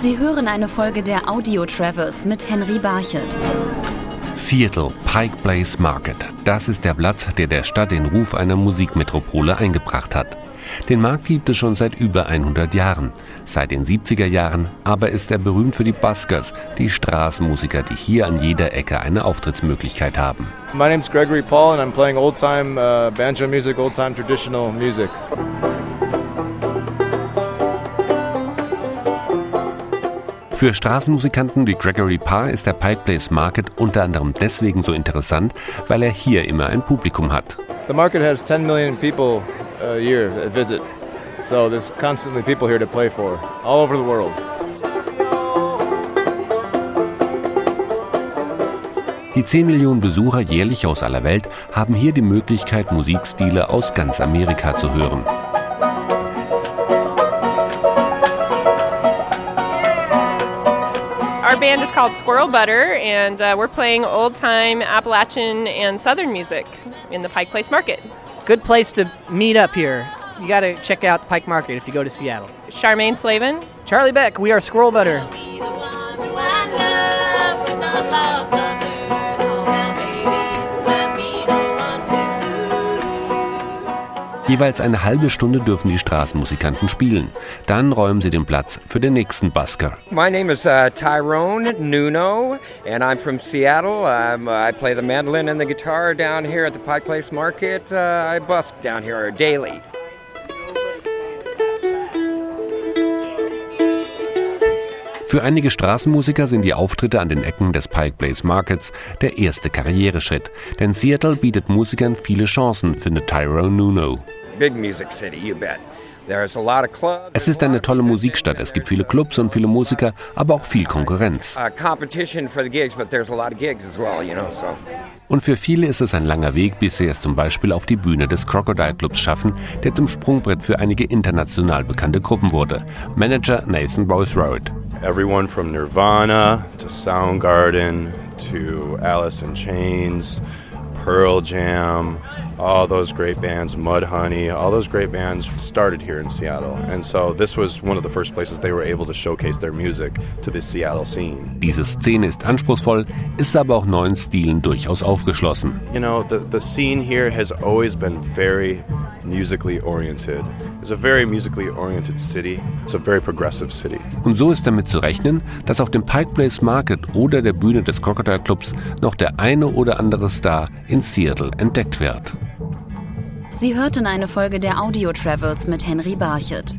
Sie hören eine Folge der Audio Travels mit Henry Barchet. Seattle, Pike Place Market. Das ist der Platz, der der Stadt den Ruf einer Musikmetropole eingebracht hat. Den Markt gibt es schon seit über 100 Jahren. Seit den 70er Jahren aber ist er berühmt für die Buskers, die Straßenmusiker, die hier an jeder Ecke eine Auftrittsmöglichkeit haben. My name is Gregory Paul and I'm playing old-time uh, banjo music, old-time traditional music. Für Straßenmusikanten wie Gregory Parr ist der Pike Place Market unter anderem deswegen so interessant, weil er hier immer ein Publikum hat. The market has 10 million people a year that visit, so there's constantly people here to play for, all over the world. Die 10 Millionen Besucher jährlich aus aller Welt haben hier die Möglichkeit, Musikstile aus ganz Amerika zu hören. Our band is called Squirrel Butter, and uh, we're playing old time Appalachian and Southern music in the Pike Place Market. Good place to meet up here. You got to check out the Pike Market if you go to Seattle. Charmaine Slavin. Charlie Beck, we are Squirrel Butter. Jeweils eine halbe Stunde dürfen die Straßenmusikanten spielen. Dann räumen sie den Platz für den nächsten Busker. My name is uh, Tyrone Nuno, and I'm from Seattle. Um, I play the mandolin and the guitar down here at the Pike Place Market. Uh, I busk down here daily. Für einige Straßenmusiker sind die Auftritte an den Ecken des Pike Place Markets der erste Karriereschritt. Denn Seattle bietet Musikern viele Chancen, findet Tyrone Nuno. Big music city, you bet. There's a lot of clubs. Es ist eine tolle Musikstadt. Es gibt viele Clubs und viele Musiker, aber auch viel Konkurrenz. Uh, competition for the gigs, but there's a lot of gigs as well, you know. So Und für viele ist es ein langer Weg, bis sie es zum Beispiel auf die Bühne des Crocodile Clubs schaffen, der zum Sprungbrett für einige international bekannte Gruppen wurde. Manager Nathan Bothroyd. Everyone from Nirvana to Soundgarden to Alice in Chains, Pearl Jam, all those great bands, Mudhoney, all those great bands started here in Seattle. And so this was one of the first places they were able to showcase their music to the Seattle scene. Diese Szene ist anspruchsvoll, ist aber auch neuen Stilen durchaus aufgeschlossen. You know, the, the scene here has always been very musically oriented. It's a very musically oriented city. It's a very progressive city. Und so ist damit zu rechnen, dass auf dem Pike Place Market oder der Bühne des Crocodile Clubs noch der eine oder andere Star in Seattle entdeckt wird. Sie hörten eine Folge der Audio Travels mit Henry Barchet.